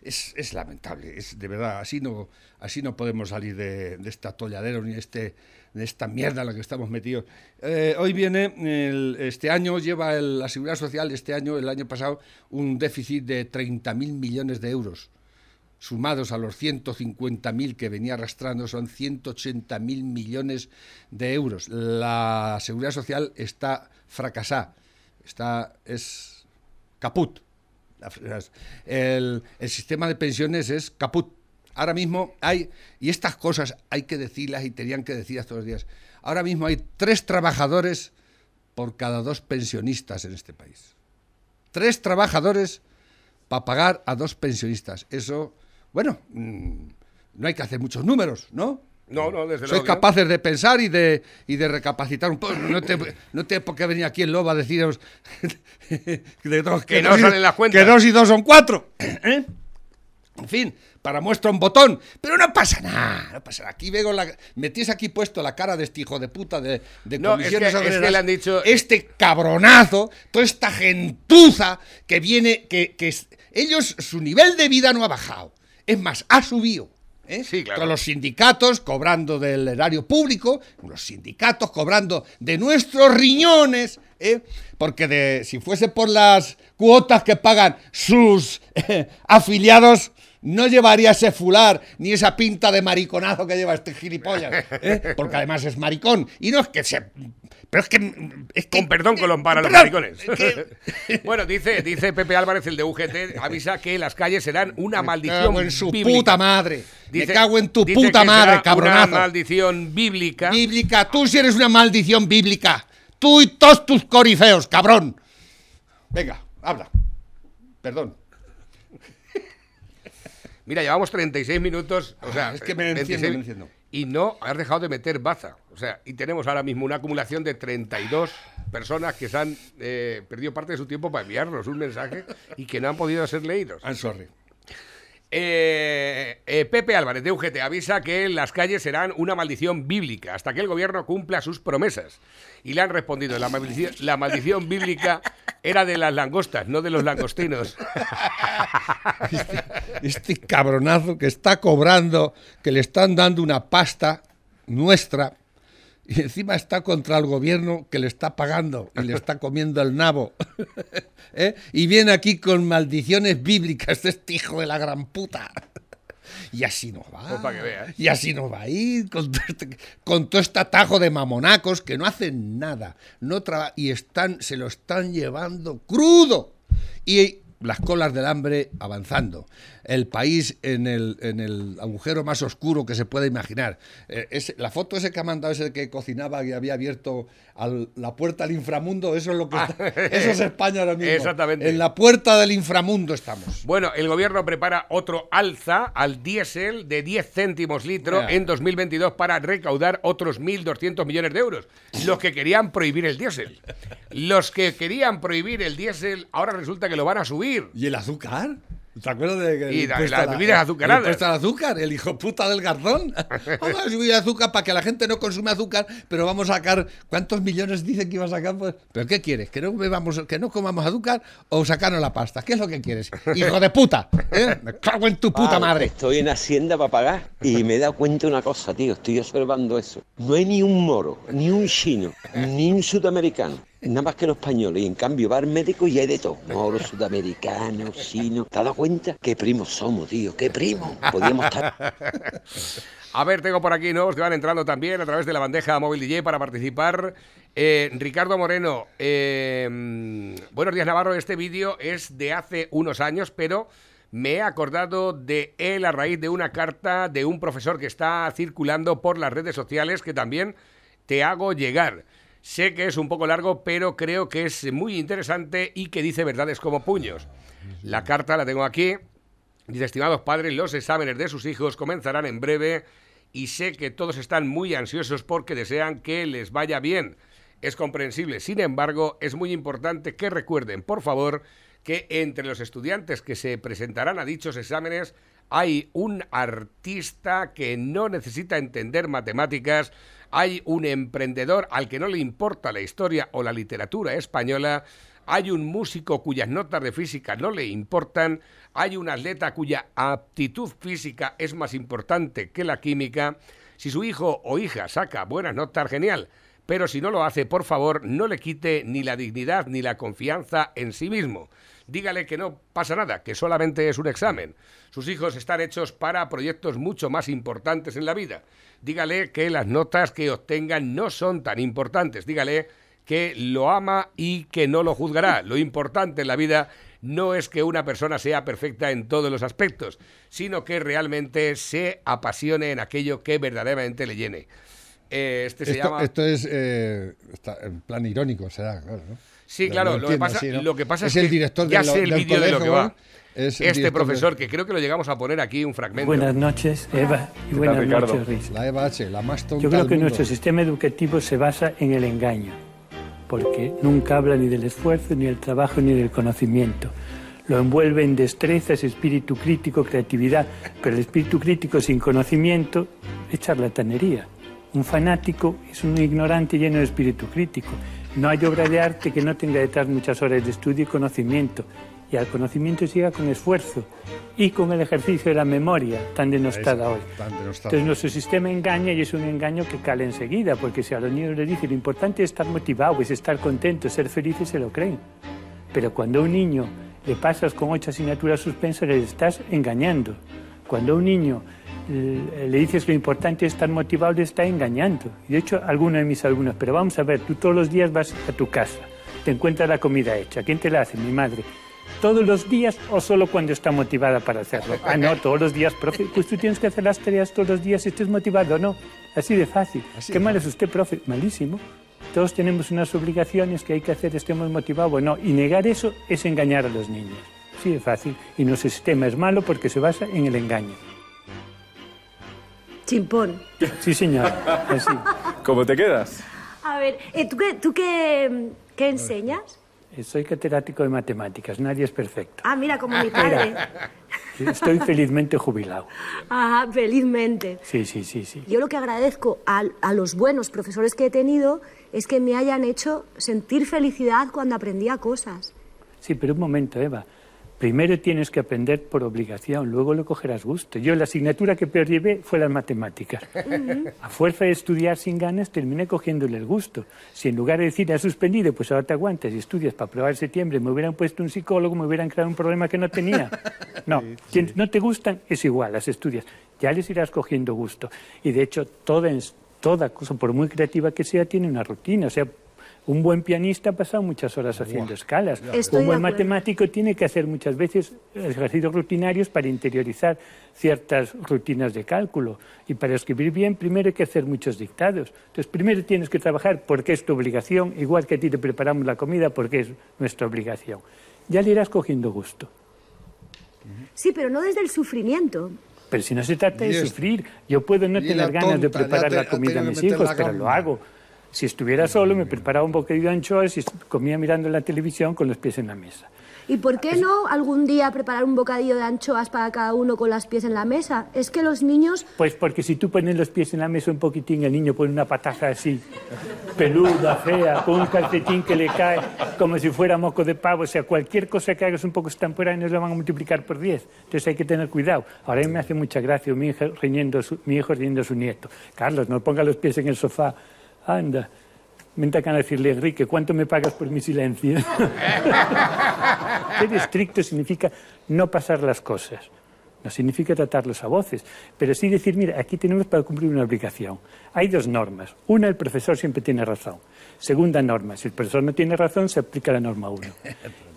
es, es lamentable, es de verdad, así no, así no podemos salir de, de esta atolladero ni de, este, de esta mierda en la que estamos metidos. Eh, hoy viene, el- este año lleva el- la Seguridad Social, este año, el año pasado, un déficit de 30.000 millones de euros sumados a los 150.000 que venía arrastrando, son 180.000 millones de euros. La seguridad social está fracasada, está, es caput. El, el sistema de pensiones es caput. Ahora mismo hay, y estas cosas hay que decirlas y tenían que decirlas todos los días, ahora mismo hay tres trabajadores por cada dos pensionistas en este país. Tres trabajadores para pagar a dos pensionistas. Eso, bueno, mm, no hay que hacer muchos números, ¿no? No, no, desde Sois luego. no. capaces de pensar y de, y de recapacitar un poco. No te, no te por qué venir aquí en Loba a deciros [laughs] de dos- Que no dos y- salen las cuentas. Que dos y dos son cuatro. [clears throat] ¿eh? En fin, para muestra un botón. Pero no pasa nada. No pasa nada. Aquí veo la. Metís aquí puesto la cara de este hijo de puta de, de No, comisiones es que- es que le han dicho- Este cabronazo, toda esta gentuza que viene. que, que ellos, su nivel de vida no ha bajado. Es más, ha subido. ¿eh? Sí, claro. Con los sindicatos cobrando del erario público, los sindicatos cobrando de nuestros riñones, ¿eh? porque de, si fuese por las cuotas que pagan sus [laughs] eh, afiliados, no llevaría ese fular ni esa pinta de mariconazo que lleva este gilipollas, ¿eh? porque además es maricón. Y no es que se... Pero es que... Es que Con perdón con los para los Perdón, maricones. que- [laughs] bueno, dice, dice Pepe Álvarez, el de UGT, avisa que las calles serán una Me maldición cago en su bíblica. puta madre. Dice- Me cago en tu puta que madre, cabronazo. Una maldición bíblica. Bíblica, tú sí eres una maldición bíblica. Tú y todos tus corifeos, cabrón. Venga, habla. Perdón. Mira, llevamos 36 minutos. O sea, es que me 26 enciendo, me enciendo. Y no has dejado de meter baza. O sea, y tenemos ahora mismo una acumulación de 32 personas que se han eh, perdido parte de su tiempo para enviarnos un mensaje y que no han podido ser leídos. I'm sorry. Eh, eh, Pepe Álvarez de UGT avisa que las calles serán una maldición bíblica hasta que el gobierno cumpla sus promesas. Y le han respondido, la maldición, la maldición bíblica era de las langostas, no de los langostinos. [laughs] Este cabronazo que está cobrando, que le están dando una pasta nuestra [laughs] y encima está contra el gobierno que le está pagando y le está comiendo el nabo. [laughs] ¿Eh? Y viene aquí con maldiciones bíblicas de este hijo de la gran puta. Y así nos va. Pues que. Y así nos va a ir con todo, este, con todo este atajo de mamonacos que no hacen nada. No y están, se lo están llevando crudo. Y las colas del hambre avanzando. El país en el, en el agujero más oscuro que se puede imaginar. Eh, ese- la foto ese que ha mandado, ese que cocinaba y había abierto al- la puerta al inframundo, eso es lo que está- eso es España ahora mismo. Exactamente. En la puerta del inframundo estamos. Bueno, el gobierno prepara otro alza al diésel de 10 céntimos litro Ya. en 2022 para recaudar otros 1.200 millones de euros. Los que querían prohibir el diésel. Los que querían prohibir el diésel ahora resulta que lo van a subir. ¿Y el azúcar? ¿Te acuerdas de que Y el la- impuesto las a la- bebidas azucaradas. El impuesto al azúcar, el hijo puta del garzón. [laughs] Vamos a subir azúcar para que la gente no consume azúcar, pero vamos a sacar. ¿Cuántos millones dicen que iba a sacar? Pues, ¿Pero qué quieres? ¿Que no bebamos, que no comamos azúcar o sacarnos la pasta? ¿Qué es lo que quieres? [laughs] ¡Hijo de puta! ¿eh? Me cago en tu puta madre. Estoy en Hacienda para pagar y me he dado cuenta de una cosa, tío. Estoy observando eso. No hay ni un moro, ni un chino, ni un sudamericano. Nada más que los españoles. Y en cambio va al médico y hay de todo. Moros, sudamericanos, chinos. ¿Te has dado cuenta? ¿Qué primos somos, tío? ¿Qué primos? Podríamos estar... [laughs] A ver, tengo por aquí nuevos que van entrando también a través de la bandeja móvil DJ para participar. Eh, Ricardo Moreno, eh, buenos días Navarro, este vídeo es de hace unos años, pero me he acordado de él a raíz de una carta de un profesor que está circulando por las redes sociales que también te hago llegar. Sé que es un poco largo, pero creo que es muy interesante y que dice verdades como puños. La carta la tengo aquí. Dice, estimados padres, los exámenes de sus hijos comenzarán en breve y sé que todos están muy ansiosos porque desean que les vaya bien. Es comprensible. Sin embargo, es muy importante que recuerden, por favor, que entre los estudiantes que se presentarán a dichos exámenes hay un artista que no necesita entender matemáticas, hay un emprendedor al que no le importa la historia o la literatura española, hay un músico cuyas notas de física no le importan, hay un atleta cuya aptitud física es más importante que la química. Si su hijo o hija saca buenas notas, genial. Pero si no lo hace, por favor, no le quite ni la dignidad ni la confianza en sí mismo. Dígale que no pasa nada, que solamente es un examen. Sus hijos están hechos para proyectos mucho más importantes en la vida. Dígale que las notas que obtengan no son tan importantes. Dígale que lo ama y que no lo juzgará. [laughs] Lo importante en la vida no es que una persona sea perfecta en todos los aspectos, sino que realmente se apasione en aquello que verdaderamente le llene. Eh, este se Esto, llama... esto es eh, está en plan irónico, será, claro, ¿no? Sí, Lo- claro, lo lo, que entiendo pasa, así, ¿no? lo que pasa es, Es el que director ya de lo- sé el vídeo de lo que va. es Este profesor, de- que creo que lo llegamos a poner aquí un fragmento. Buenas noches, Eva, y buenas noches, Riz. La Eva H, la más tonta Yo creo que nuestro sistema educativo se basa en el engaño, porque nunca habla ni del esfuerzo, ni del trabajo, ni del conocimiento. Lo envuelve en destrezas, espíritu crítico, creatividad, pero el espíritu crítico sin conocimiento es charlatanería. Un fanático es un ignorante lleno de espíritu crítico. No hay obra de arte que no tenga detrás muchas horas de estudio y conocimiento. Y al conocimiento se llega con esfuerzo y con el ejercicio de la memoria, tan denostada hoy. Tan denostada. Entonces nuestro sistema engaña y es un engaño que cala enseguida, porque si a los niños les dice lo importante es estar motivado, es estar contento, ser felices, se lo creen. Pero cuando a un niño le pasas con ocho asignaturas suspensas, le estás engañando. Cuando a un niño le dices lo importante es estar motivado, está engañando. Y de hecho, algunos de mis alumnos, pero vamos a ver, tú todos los días vas a tu casa, te encuentras la comida hecha. ¿Quién te la hace? Mi madre. ¿Todos los días o solo cuando está motivada para hacerlo? Ah, no, todos los días, profe. Pues tú tienes que hacer las tareas todos los días si estés motivado o no. Así de fácil. ¿Qué mal es usted, profe? Malísimo. Todos tenemos unas obligaciones que hay que hacer, estemos motivados o no. Y negar eso es engañar a los niños. Así de fácil. Y nuestro sistema es malo porque se basa en el engaño. Chimpón. Sí, señor. Así. ¿Cómo te quedas? A ver, eh, ¿tú, qué, tú qué, qué enseñas? Soy catedrático de matemáticas. Nadie es perfecto. Ah, mira, como mi padre. Estoy felizmente jubilado. Ajá, felizmente. Sí, sí, sí, sí. Yo lo que agradezco a, a los buenos profesores que he tenido es que me hayan hecho sentir felicidad cuando aprendía cosas. Sí, pero un momento, Eva. Primero tienes que aprender por obligación, luego lo cogerás gusto. Yo la asignatura que peor llevé fue las matemáticas. A fuerza de estudiar sin ganas terminé cogiéndole el gusto. Si en lugar de decir, has suspendido, pues ahora te aguantas y estudias para probar en septiembre, me hubieran puesto un psicólogo, me hubieran creado un problema que no tenía. [laughs] No, si no te gustan, es igual, las estudias. Ya les irás cogiendo gusto. Y de hecho, toda, toda cosa, por muy creativa que sea, tiene una rutina. O sea, un buen pianista ha pasado muchas horas haciendo escalas. Estoy un buen matemático tiene que hacer muchas veces ejercicios rutinarios para interiorizar ciertas rutinas de cálculo. Y para escribir bien, primero hay que hacer muchos dictados. Entonces, primero tienes que trabajar porque es tu obligación, igual que a ti te preparamos la comida porque es nuestra obligación. Ya le irás cogiendo gusto. Sí, pero no desde el sufrimiento. Pero si no se trata de sufrir, yo puedo no tener ganas de preparar te- la comida a mis hijos, pero lo hago. Si estuviera solo, me preparaba un bocadillo de anchoas y comía mirando la televisión con los pies en la mesa. ¿Y por qué no algún día preparar un bocadillo de anchoas para cada uno con las pies en la mesa? Es que los niños Pues porque si tú pones los pies en la mesa un poquitín, el niño pone una pataja así, peluda, fea, con un calcetín que le cae como si fuera moco de pavo. O sea, cualquier cosa que hagas un poco extemporáneo lo van a multiplicar por 10. Entonces hay que tener cuidado. Ahora a mí me hace mucha gracia mi hijo riñendo a su, mi hijo riñendo a su nieto. Carlos, no ponga los pies en el sofá. Anda. Me a decirle, Enrique, ¿cuánto me pagas por mi silencio? [laughs] Ser estricto significa no pasar las cosas. No significa tratarlos a voces, pero sí decir, mira, aquí tenemos para cumplir una obligación. Hay dos normas. Una, el profesor siempre tiene razón. Segunda norma, si el profesor no tiene razón, se aplica la norma uno. [laughs]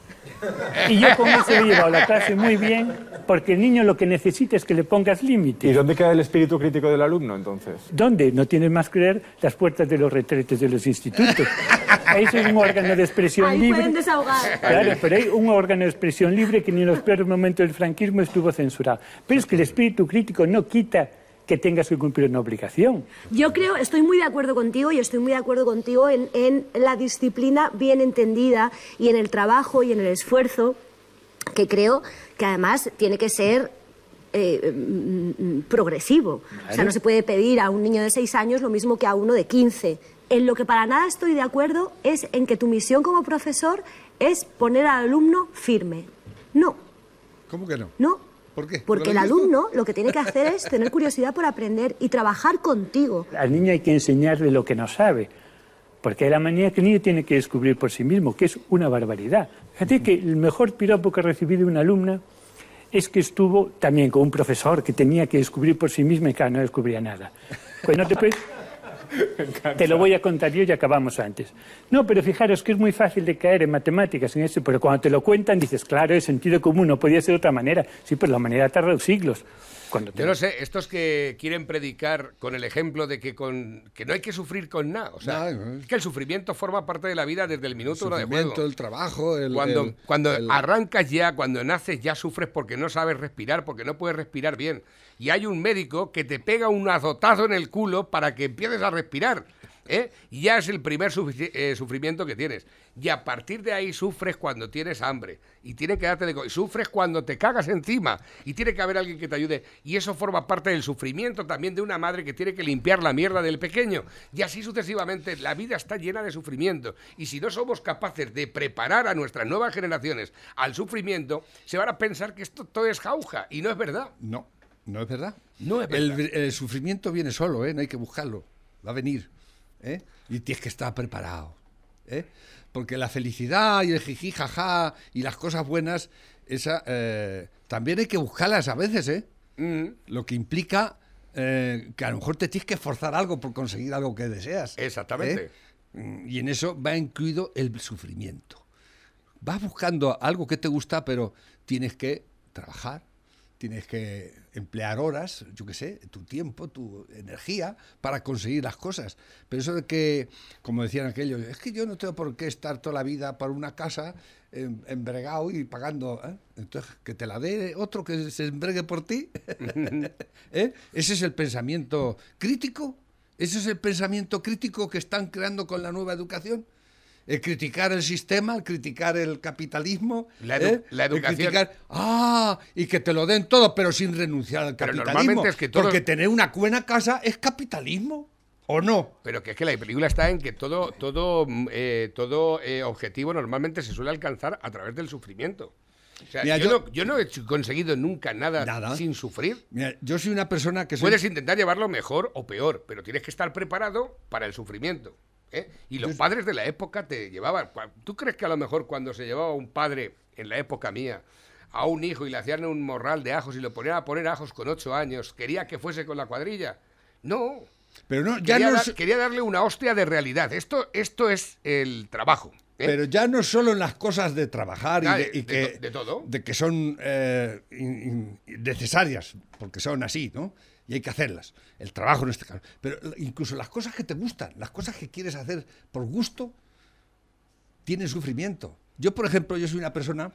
Y yo con eso he llevado la clase muy bien, porque el niño lo que necesita es que le pongas límites. ¿Y dónde queda el espíritu crítico del alumno, entonces? ¿Dónde? No tienes más que leer las puertas de los retretes de los institutos. Eso es un órgano de expresión ahí libre. pueden desahogar. Claro, pero hay un órgano de expresión libre que ni en los peores momentos del franquismo estuvo censurado. Pero es que el espíritu crítico no quita que tengas que cumplir una obligación. Yo creo, estoy muy de acuerdo contigo y estoy muy de acuerdo contigo en, en la disciplina bien entendida y en el trabajo y en el esfuerzo, que creo que además tiene que ser eh, mm, mm, progresivo. O sea, no se puede pedir a un niño de seis años lo mismo que a uno de 15. En lo que para nada estoy de acuerdo es en que tu misión como profesor es poner al alumno firme. No, ¿Cómo que no? no. ¿Por qué? Porque el alumno lo que tiene que hacer es tener curiosidad por aprender y trabajar contigo. Al niño hay que enseñarle lo que no sabe. Porque hay la manera que el niño tiene que descubrir por sí mismo, que es una barbaridad. Fíjate que el mejor piropo que recibí de una alumna es que estuvo también con un profesor que tenía que descubrir por sí mismo y claro, no descubría nada. Pues no te puedes... Te lo voy a contar yo y acabamos antes. No, pero fijaros que es muy fácil de caer en matemáticas, en eso, pero cuando te lo cuentan dices, claro, es sentido común, no podía ser otra manera. Sí, pues la humanidad ha tardado siglos. Cuando Yo no sé, estos que quieren predicar con el ejemplo de que, con, que no hay que sufrir con nada. O sea, No, no. es que el sufrimiento forma parte de la vida desde el minuto uno de juego. el trabajo, el... Cuando, el- cuando el- arrancas ya, cuando naces ya sufres porque no sabes respirar, porque no puedes respirar bien. Y hay un médico que te pega un azotazo en el culo para que empieces a respirar. ¿Eh? Ya es el primer eh, sufrimiento que tienes. Y a partir de ahí sufres cuando tienes hambre. Y tiene que darte de co- y Sufres cuando te cagas encima. Y tiene que haber alguien que te ayude. Y eso forma parte del sufrimiento también de una madre que tiene que limpiar la mierda del pequeño. Y así sucesivamente. La vida está llena de sufrimiento. Y si no somos capaces de preparar a nuestras nuevas generaciones al sufrimiento, se van a pensar que esto todo es jauja. Y no es verdad. No, no es verdad. No es El, verdad. el sufrimiento viene solo, ¿eh? No hay que buscarlo. Va a venir. ¿Eh? Y tienes que estar preparado. ¿eh? Porque la felicidad y el jiji, jaja y las cosas buenas, esa, eh, también hay que buscarlas a veces, ¿eh? Mm, Lo que implica eh, que a lo mejor te tienes que esforzar algo por conseguir algo que deseas. Exactamente. ¿eh? Mm, Y en eso va incluido el sufrimiento. Vas buscando algo que te gusta, pero tienes que trabajar, tienes que emplear horas, yo qué sé, tu tiempo, tu energía para conseguir las cosas. Pero eso de que, como decían aquellos, es que yo no tengo por qué estar toda la vida por una casa em, embregado y pagando. ¿eh? Entonces, que te la dé otro que se embregue por ti. [laughs] ¿Eh? Ese es el pensamiento crítico. Ese es el pensamiento crítico que están creando con la nueva educación. El criticar el sistema, el criticar el capitalismo. La edu- ¿eh? la El educación- criticar, ah, y que te lo den todo, pero sin renunciar al Pero capitalismo. normalmente es que todo- Porque tener una buena casa es capitalismo. ¿O no? Pero que es que la película está en que todo, todo, eh, todo eh, objetivo normalmente se suele alcanzar a través del sufrimiento. O sea, Mira, yo, yo- no, yo no he conseguido nunca nada, Nada. sin sufrir. Mira, yo soy una persona que soy... Puedes intentar llevarlo mejor o peor, pero tienes que estar preparado para el sufrimiento. ¿Eh? Y los padres de la época te llevaban. ¿Tú crees que a lo mejor cuando se llevaba un padre, en la época mía, a un hijo y le hacían un morral de ajos y lo ponían a poner ajos con ocho años, quería que fuese con la cuadrilla? No. Pero no, ya Quería, no dar- quería darle una hostia de realidad. Esto, esto es el trabajo. ¿eh? Pero ya no solo en las cosas de trabajar y, Ah, de, de- y de que, de todo. de que son eh, in- in- necesarias, porque son así, ¿no? Y hay que hacerlas. El trabajo en este caso. Pero incluso las cosas que te gustan, las cosas que quieres hacer por gusto, tienen sufrimiento. Yo, por ejemplo, yo soy una persona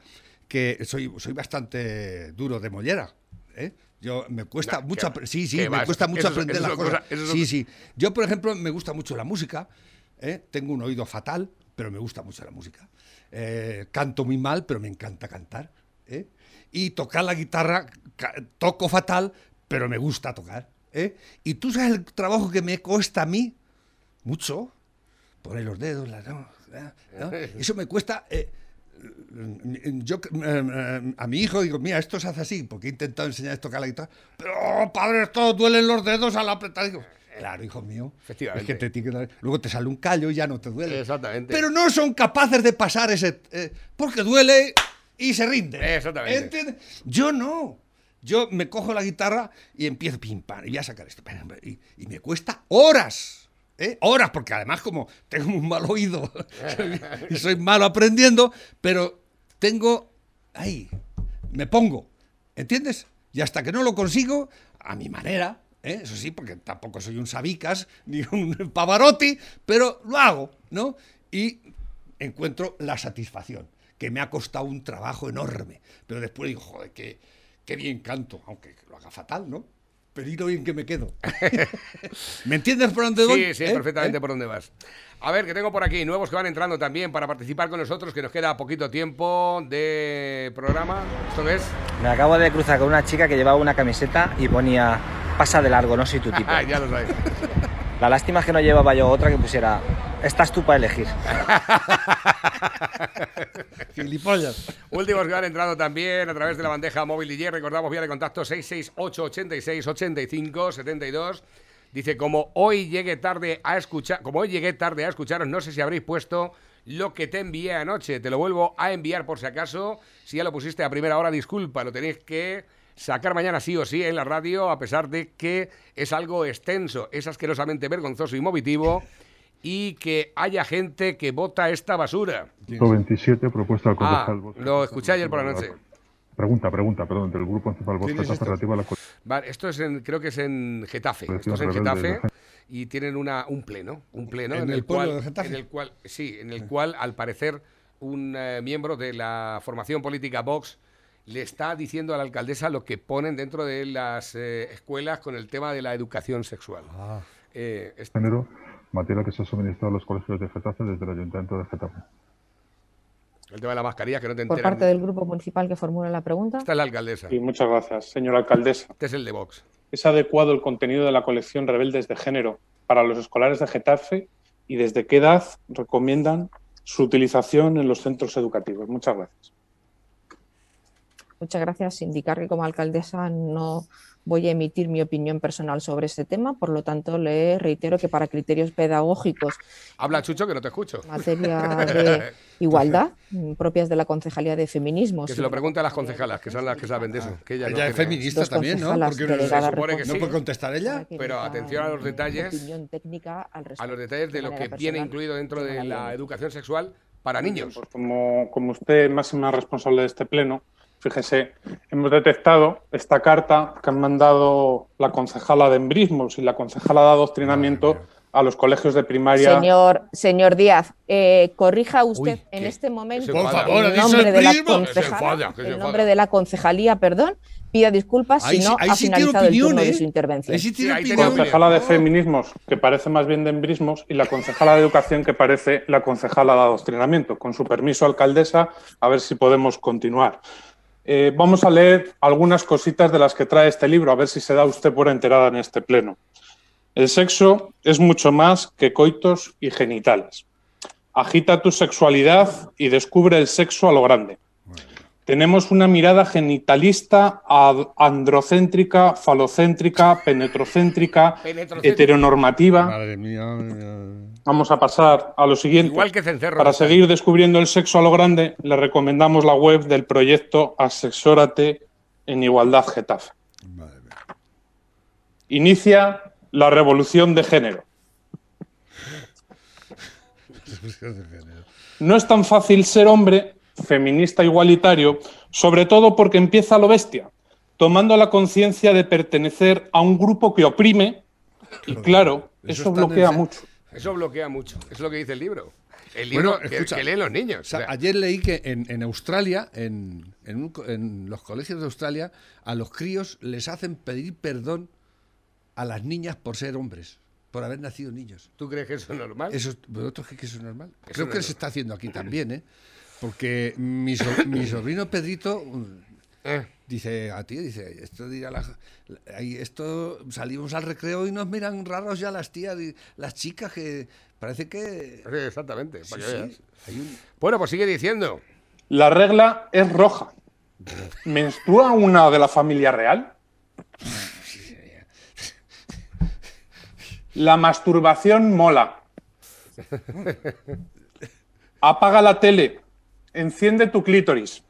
que soy, soy bastante duro de mollera. ¿eh? Yo me cuesta No, mucho, ¿qué- apre- sí, sí, me vas? cuesta mucho Eso- aprender eso las cosas. eso son sí, sí. Yo, por ejemplo, me gusta mucho la música. ¿eh? Tengo un oído fatal, pero me gusta mucho la música. Eh, canto muy mal, pero me encanta cantar. ¿eh? Y tocar la guitarra, toco fatal, pero me gusta tocar. ¿eh? Y tú sabes el trabajo que me cuesta a mí, mucho, poner los dedos, la- ¿no? ¿no? [laughs] eso me cuesta. eh, yo eh, eh, a mi hijo digo, mira, esto se hace así, porque he intentado enseñar a tocar la guitarra, pero oh, padre, esto duelen los dedos al apretar. Digo, claro, hijo mío, Efectivamente. es que te luego te sale un callo y ya no te duele. Exactamente. Pero no son capaces de pasar ese, eh, porque duele y se rinde. Exactamente. ¿Entiendes? Yo no. Yo me cojo la guitarra y empiezo pim pam y voy a sacar esto. Y, y me cuesta horas. ¿eh? Horas, porque además como tengo un mal oído y soy malo aprendiendo, pero tengo ahí, me pongo, ¿entiendes? Y hasta que no lo consigo, a mi manera, ¿eh? eso sí, porque tampoco soy un sabicas [laughs] ni un pavarotti, pero lo hago, ¿no? Y encuentro la satisfacción, que me ha costado un trabajo enorme, pero después digo, joder, qué, qué bien canto, aunque lo haga fatal, ¿no? Pero y lo bien que me quedo. [laughs] ¿Me entiendes por dónde voy? Sí, sí, ¿Eh? perfectamente ¿Eh? por dónde vas. A ver, que tengo por aquí nuevos que van entrando también para participar con nosotros, que nos queda poquito tiempo de programa. ¿Esto qué es? Me acabo de cruzar con una chica que llevaba una camiseta y ponía pasa de largo, no soy tu [laughs] tipo. ya lo sabes. La lástima es que no llevaba yo otra que pusiera estás tú para elegir. [laughs] Gilipollas. Últimos que van entrando también a través de la bandeja móvil DJ. Recordamos vía de contacto 668 86 85 72. Dice, como hoy llegué tarde a escuchar, como hoy llegué tarde a escucharos, no sé si habréis puesto lo que te envié anoche. Te lo vuelvo a enviar por si acaso. Si ya lo pusiste a primera hora, disculpa, lo tenéis que sacar mañana sí o sí en la radio, a pesar de que es algo extenso, es asquerosamente vergonzoso y movitivo, y que haya gente que vota esta basura. 27, propuesta al Ah, concejal. lo escuché ayer por la noche. Pregunta, pregunta, perdón, del Grupo Vox ¿Quién es esto? relativa a la Vale, esto es en, creo que es en Getafe. Esto es en Getafe y tienen una, un pleno, un pleno ¿En en, el el, pueblo cual, de Getafe? en el cual, sí, en el cual al parecer un eh, miembro de la formación política Vox le está diciendo a la alcaldesa lo que ponen dentro de las eh, escuelas con el tema de la educación sexual. Ah. Eh, es- género, materia que se ha suministrado a los colegios de Getafe desde el Ayuntamiento de Getafe. el tema de la mascarilla que no te Por enteras. parte del grupo municipal que formula la pregunta. Esta es la alcaldesa. Sí, muchas gracias, señora alcaldesa. Este es el de Vox. ¿Es adecuado el contenido de la colección Rebeldes de Género para los escolares de Getafe y desde qué edad recomiendan su utilización en los centros educativos? Muchas gracias. Muchas gracias. Indicar que como alcaldesa no voy a emitir mi opinión personal sobre este tema, por lo tanto le reitero que para criterios pedagógicos Habla Chucho que no te escucho. en materia de [laughs] igualdad mm, propias de la Concejalía de Feminismos. Que se lo pregunte a las concejalas, que son las que saben de eso. Que ella, no Ella es tiene- feminista Dos también, ¿no? Porque no, se supone que responsables. no puede contestar ella. Pero atención a los detalles. opinión técnica al a respecto. los detalles de de lo que manera viene personal. incluido dentro no de la educación sexual para niños. Pues como, como usted, máxima responsable de este pleno, fíjese, hemos detectado esta carta que han mandado la concejala de embrismos y la concejala de adoctrinamiento a los colegios de primaria. Señor, señor Díaz, eh, corrija usted Uy, en este momento Por favor, el nombre de la concejala, el nombre de la concejalía, perdón, pida disculpas Ahí si no ahí ha finalizado el turno de ¿eh? su intervención. Tenía concejala de feminismos, que parece más bien de embrismos, y la concejala de educación, que parece la concejala de adoctrinamiento. Con su permiso, alcaldesa, a ver si podemos continuar. Eh, vamos a leer algunas cositas de las que trae este libro, a ver si se da usted por enterada en este pleno. El sexo es mucho más que coitos y genitales. Agita tu sexualidad y descubre el sexo a lo grande. Tenemos una mirada genitalista, androcéntrica, falocéntrica, penetrocéntrica, Penetrocéntrica. heteronormativa. Madre mía, madre mía. Vamos a pasar a lo siguiente. Igual que cencerro. Para seguir descubriendo el sexo a lo grande, le recomendamos la web del proyecto Asexórate en Igualdad Getafe. Madre mía. Inicia la revolución de género. [laughs] No es tan fácil ser hombre, feminista igualitario, sobre todo porque empieza a lo bestia, tomando la conciencia de pertenecer a un grupo que oprime y claro, Eso eso está en bloquea el- mucho. Eso bloquea mucho. Es lo que dice el libro. El libro Bueno, que, escucha, que leen los niños. O sea, O sea, ayer leí que en, en Australia, en, en un co- en los colegios de Australia, a los críos les hacen pedir perdón a las niñas por ser hombres, por haber nacido niños. ¿Tú crees que eso es normal? Eso, es- ¿Vosotros creéis que eso es normal? Eso Creo no que es se está haciendo aquí también, ¿eh? Porque mi, so- [coughs] mi sobrino Pedrito mm, Eh, dice a ti, dice, esto dirá la, ahí esto salimos al recreo y nos miran raros ya las tías y las chicas que parece que sí, exactamente. Sí, para que sí, veas. hay un- Bueno, pues sigue diciendo. La regla es roja. ¿Menstrua una de la familia real? La masturbación mola. Apaga la tele. Enciende tu clítoris.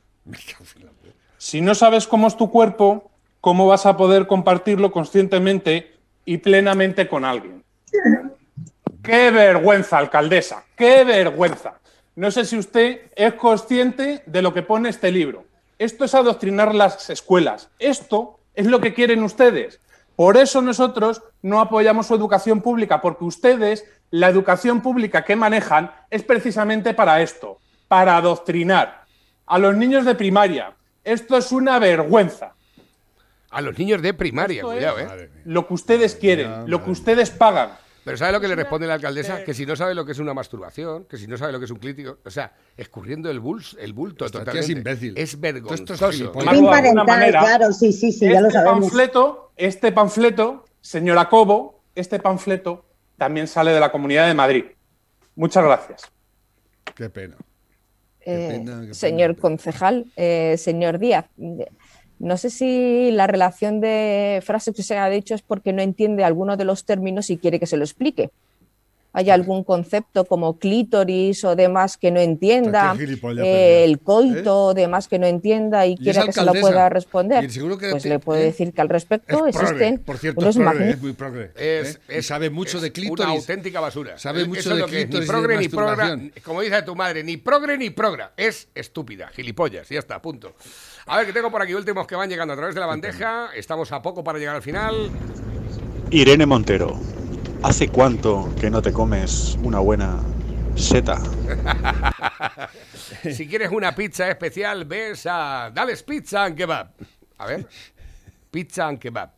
Si no sabes cómo es tu cuerpo, ¿cómo vas a poder compartirlo conscientemente y plenamente con alguien? ¡Qué vergüenza, alcaldesa! ¡Qué vergüenza! No sé si usted es consciente de lo que pone este libro. Esto es adoctrinar las escuelas. Esto es lo que quieren ustedes. Por eso nosotros no apoyamos su educación pública, porque ustedes, la educación pública que manejan, es precisamente para esto, para adoctrinar a los niños de primaria. Esto es una vergüenza. A los niños de primaria, Esto cuidado, es ¿eh? Lo que ustedes quieren, lo que ustedes pagan. Pero ¿sabe lo que le responde la alcaldesa? Que si no sabe lo que es una masturbación, que si no sabe lo que es un clítico, o sea, escurriendo el, buls, el bulto Esta totalmente. es imbécil. Es Esto es vergonzoso. parental, manera, claro, sí, sí, sí, ya lo este sabemos. panfleto, este panfleto, señora Cobo, este panfleto también sale de la Comunidad de Madrid. Muchas gracias. Qué pena. Eh, pena, señor concejal, eh, señor Díaz, no sé si la relación de frases que se ha dicho es porque no entiende alguno de los términos y quiere que se lo explique. Haya algún concepto como clítoris o demás que no entienda, eh, el coito o demás que no entienda y, quiera que se lo pueda responder, Y seguro que pues te- le puedo ¿eh? decir que al respecto Es progre, existen por cierto, unos es progre, muy progre. Es, ¿eh? Y sabe mucho de Una clítoris. auténtica basura. Sabe Eh, mucho de lo que clítoris Ni progre ni progra. Como dice tu madre, ni progre ni progra. Es estúpida, gilipollas. Ya está, punto. A ver, que tengo por aquí últimos que van llegando a través de la bandeja. Estamos a poco para llegar al final. Irene Montero, ¿hace cuánto que no te comes una buena seta? [laughs] si quieres una pizza especial, ves a Dales Pizza and Kebab. A ver. Pizza and Kebab.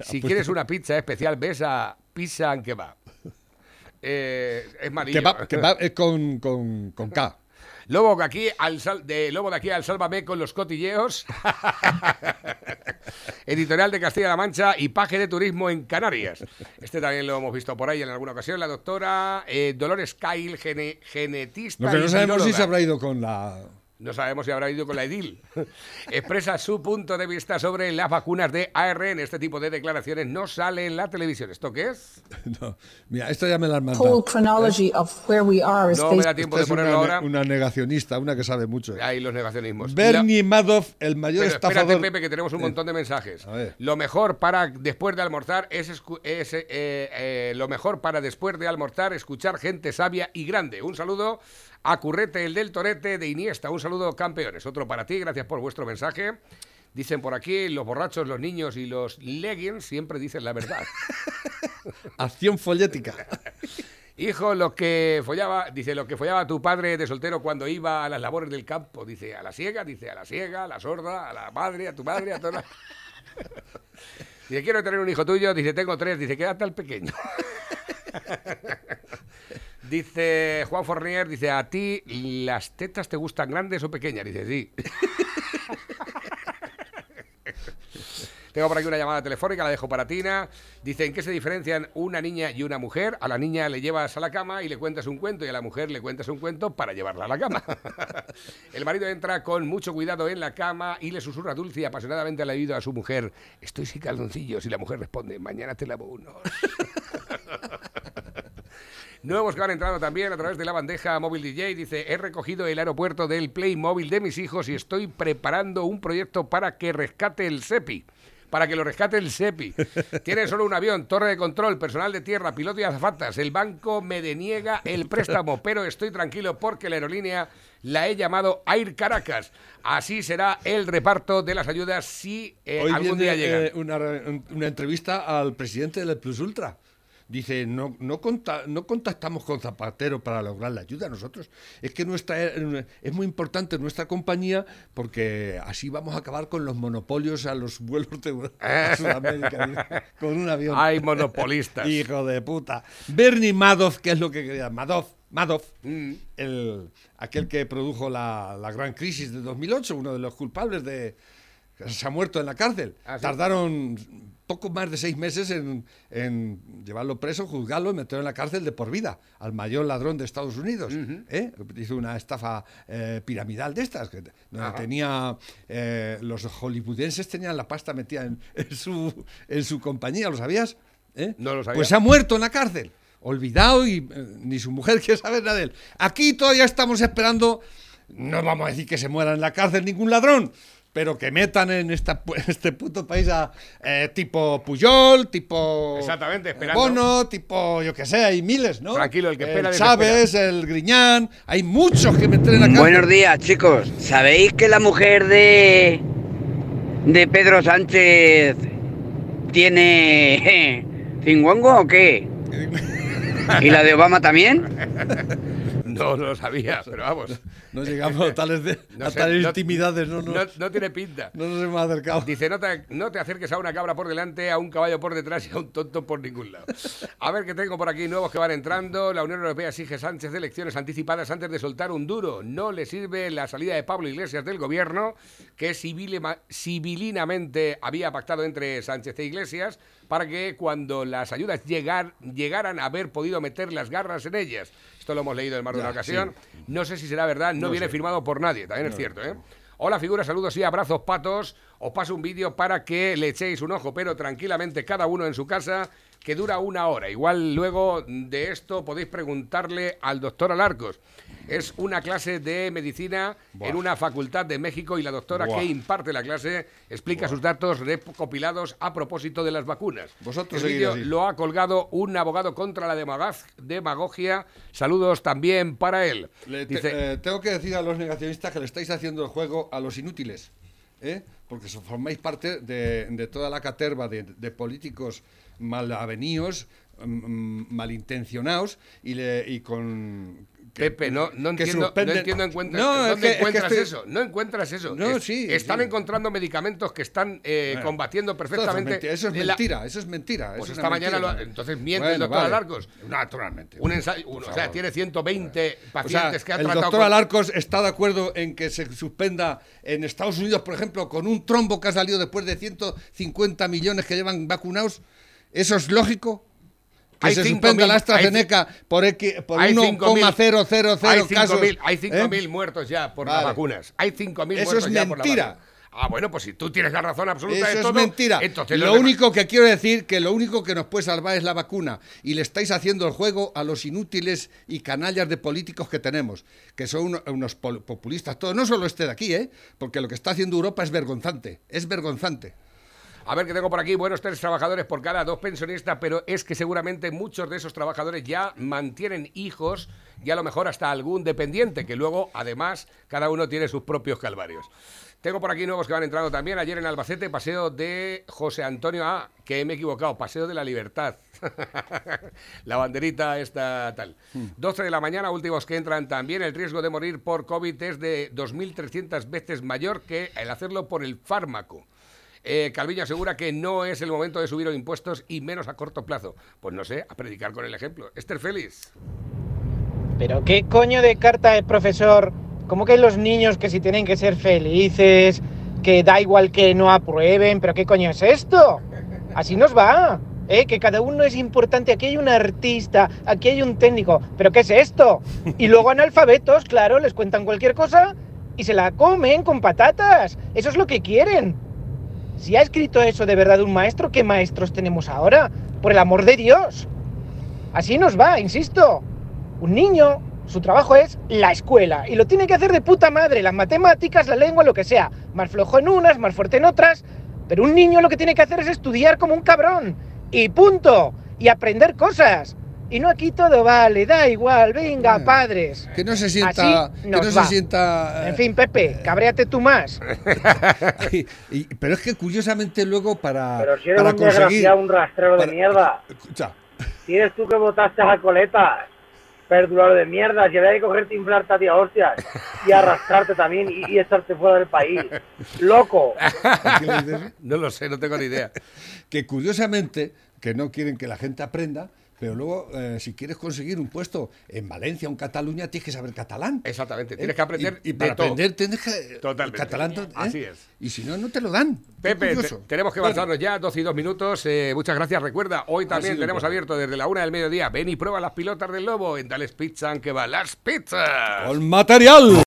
Si quieres una pizza especial, ves a Pizza and Kebab. Eh, es malillo. Kebab, kebab es con, con, con K. Lobo de aquí al sal- de Lobo de aquí al Sálvame con los cotilleos. [laughs] Editorial de Castilla-La Mancha y paje de turismo en Canarias. Este también lo hemos visto por ahí en alguna ocasión. La doctora eh, Dolores Kyle, gene- genetista. Lo que no sabemos si se habrá ido con la. No sabemos si habrá ido con la EDIL. [laughs] Expresa su punto de vista sobre las vacunas de ARN. Este tipo de declaraciones no sale en la televisión. ¿Esto qué es? [laughs] No. Mira, esto ya me la han whole mandado. chronology of where we are is No me da tiempo de una, ponerlo ne- ahora. una negacionista, una que sabe mucho. Ahí los negacionismos. Bernie Madoff, el mayor Pero espérate, estafador. Pepe, que tenemos un Eh, montón de mensajes. A ver. Lo mejor para después de almorzar es, es, eh, eh, lo mejor para después de almorzar escuchar gente sabia y grande. Un saludo a Currete, el del Torete de Iniesta. Un saludo, campeones. Otro para ti, gracias por vuestro mensaje. Dicen por aquí, los borrachos, los niños y los leggings siempre dicen la verdad. [laughs] Acción follética. [laughs] Hijo, lo que follaba, dice, lo que follaba tu padre de soltero cuando iba a las labores del campo, dice, a la siega, dice, a la siega, a la sorda, a la madre, a tu madre, a todas. [laughs] Dice, quiero tener un hijo tuyo, dice, tengo tres, dice, quédate al pequeño. Dice Juan Fornier, dice, ¿a ti las tetas te gustan grandes o pequeñas? Dice, sí. [laughs] Tengo por aquí una llamada telefónica, la dejo para Tina. Dice, ¿en qué se diferencian una niña y una mujer? A la niña le llevas a la cama y le cuentas un cuento y a la mujer le cuentas un cuento para llevarla a la cama. [laughs] El marido entra con mucho cuidado en la cama y le susurra dulce y apasionadamente al oído a su mujer, estoy sin calzoncillos. Y la mujer responde, mañana te lavo unos. [laughs] Nuevos que van entrando también a través de la bandeja móvil DJ. Dice, he recogido el aeropuerto del Playmobil de mis hijos y estoy preparando un proyecto para que rescate el SEPI. Para que lo rescate el SEPI. [laughs] Tiene solo un avión, torre de control, personal de tierra, piloto y azafatas. El banco me deniega el préstamo, [laughs] pero estoy tranquilo porque la aerolínea la he llamado Air Caracas. Así será el reparto de las ayudas si eh, Hoy algún viene día llegan. eh, una, una entrevista al presidente del Plus Ultra. Dice, no, no, conta- no contactamos con Zapatero para lograr la ayuda nosotros. Es que nuestra, es muy importante nuestra compañía porque así vamos a acabar con los monopolios a los vuelos de [laughs] a Sudamérica con un avión. Hay monopolistas. [laughs] Hijo de puta. Bernie Madoff, que es lo que quería. Madoff, Madoff, Mm. el, aquel que produjo la, la gran crisis de 2008, uno de los culpables de... Se ha muerto en la cárcel. Ah, ¿sí? Tardaron poco más de seis meses en, en llevarlo preso, juzgarlo y meterlo en la cárcel de por vida, al mayor ladrón de Estados Unidos. ¿eh? Hizo una estafa eh, piramidal de estas, que, donde tenía eh, los hollywoodenses tenían la pasta metida en, [laughs] en su, en su compañía, ¿lo sabías? ¿Eh? No lo sabía. Pues se ha muerto en la cárcel, olvidado y ni su mujer [laughs] quiere saber nada de él. Aquí todavía estamos esperando, no vamos a decir que se muera en la cárcel ningún ladrón, pero que metan en esta, pu- [laughs] este puto país a eh, tipo Puyol, tipo Exactamente, esperando. Bono, tipo, yo que sé, hay miles, ¿no? Tranquilo, el que espera El. Chávez, el Griñán, hay muchos que meter en la cárcel. Buenos días, chicos. ¿Sabéis que la mujer de de Pedro Sánchez tiene [laughs] cinguango o qué? [laughs] ¿Y la de Obama también? No lo sabía, pero vamos. No llegamos a tales, de- No a tales intimidades, no, no. No, tiene pinta. No nos hemos acercado. Dice, no te, no te acerques a una cabra por delante, a un caballo por detrás y a un tonto por ningún lado. A ver qué tengo por aquí nuevos que van entrando. La Unión Europea exige Sánchez elecciones anticipadas antes de soltar un duro. No le sirve la salida de Pablo Iglesias del gobierno, que civilinamente había pactado entre Sánchez e Iglesias, para que cuando las ayudas llegar, llegaran a haber podido meter las garras en ellas. Esto lo hemos leído en más de una ocasión. sí. No sé si será verdad, no, No viene sé. firmado por nadie, también es cierto, ¿eh? Hola figura, saludos y abrazos patos. Os paso un vídeo para que le echéis un ojo, pero tranquilamente cada uno en su casa, que dura una hora. Igual luego de esto podéis preguntarle al doctor Alarcos. Es una clase de medicina en una facultad de México y la doctora Buah. que imparte la clase explica sus datos recopilados a propósito de las vacunas. Vosotros El vídeo lo ha colgado un abogado contra la demagogia. Saludos también para él. Le te- Dice, eh, tengo que decir a los negacionistas que le estáis haciendo el juego a los inútiles, ¿eh? porque formáis parte de, de toda la caterva de, de políticos malavenidos, mm, malintencionados y, le- y con... que- Pepe, no, no que entiendo, no entiendo encuentra- No, ¿dónde que- es que encuentras estoy- eso. No encuentras eso. No, Es- sí, Están sí. encontrando medicamentos que están eh, Bueno, combatiendo perfectamente. eso es la- mentira, eso es mentira. Pues eso esta mañana mentira. lo- entonces miente el Bueno, doctor vale. Alarcos. Naturalmente. Un ensayo, un- o sea, tiene 120 O sea, pacientes que ha el tratado. doctor con- Alarcos está de acuerdo en que se suspenda en Estados Unidos, por ejemplo, con un trombo que ha salido después de 150 millones que llevan vacunados. ¿Eso es lógico? Que Hay se 5.000 suspenda la hay AstraZeneca por, por hay 1,000 hay casos. 5.000 hay ¿eh? 5.000 muertos ya por las vacunas. Hay 5.000 Eso muertos es ya por la mentira. vacuna. Ah, bueno, pues si tú tienes la razón absoluta de Eso todo, es mentira. entonces lo demás- único que quiero decir que lo único que nos puede salvar es la vacuna y le estáis haciendo el juego a los inútiles y canallas de políticos que tenemos, que son uno- unos populistas todos, no solo este de aquí, ¿eh? porque lo que está haciendo Europa es vergonzante, es vergonzante. A ver, que tengo por aquí buenos tres trabajadores por cada dos pensionistas, pero es que seguramente muchos de esos trabajadores ya mantienen hijos y a lo mejor hasta algún dependiente, que luego, además, cada uno tiene sus propios calvarios. Tengo por aquí nuevos que van entrando también. Ayer en Albacete, paseo de José Antonio A, que me he equivocado, paseo de la libertad. [laughs] la banderita esta tal. 12 de la mañana, últimos que entran también. El riesgo de morir por COVID es de 2.300 veces mayor que el hacerlo por el fármaco. Eh, Calviño asegura que no es el momento de subir los impuestos y menos a corto plazo. Pues no sé, a predicar con el ejemplo. Esther Félix. Pero qué coño de carta es, profesor. ¿Cómo que los niños que si tienen que ser felices, que da igual que no aprueben, pero qué coño es esto? Así nos va. ¿eh? Que cada uno es importante. Aquí hay un artista, aquí hay un técnico. ¿Pero qué es esto? Y luego analfabetos, claro, les cuentan cualquier cosa y se la comen con patatas. Eso es lo que quieren. Si ha escrito eso de verdad un maestro, ¿qué maestros tenemos ahora? Por el amor de Dios. Así nos va, insisto. Un niño, su trabajo es la escuela y lo tiene que hacer de puta madre, las matemáticas, la lengua, lo que sea. Más flojo en unas, más fuerte en otras. Pero un niño lo que tiene que hacer es estudiar como un cabrón. Y punto. Y aprender cosas. Y no aquí todo vale, da igual, venga, padres. Que no se sienta, Así que no va. se sienta. En fin, Pepe, cabréate tú más. [laughs] y- y- pero es que curiosamente luego para, Pero si eres para un conseguir. desgraciado, un rastrero para- de mierda. Escucha, Si eres tú que votaste a coletas, perdurador de mierda, si había que cogerte, inflarte a ti a hostias y [laughs] arrastrarte también y, y echarte fuera del país. ¡Loco! ¿qué le dices? No lo sé, no tengo ni idea. [laughs] que curiosamente que no quieren que la gente aprenda, pero luego eh, si quieres conseguir un puesto en Valencia o en Cataluña tienes que saber catalán. Exactamente, ¿eh? tienes que aprender y, y para aprender tienes que Totalmente. el catalán ¿eh? Así es. Y si no no te lo dan. Pepe, te- tenemos que Bueno, avanzarnos ya, 12 y 2 minutos. eh, muchas gracias. Recuerda, hoy también tenemos abierto desde la una del mediodía. Ven y prueba las pilotas del lobo en Dales Pizza, que va las pizzas. Con material.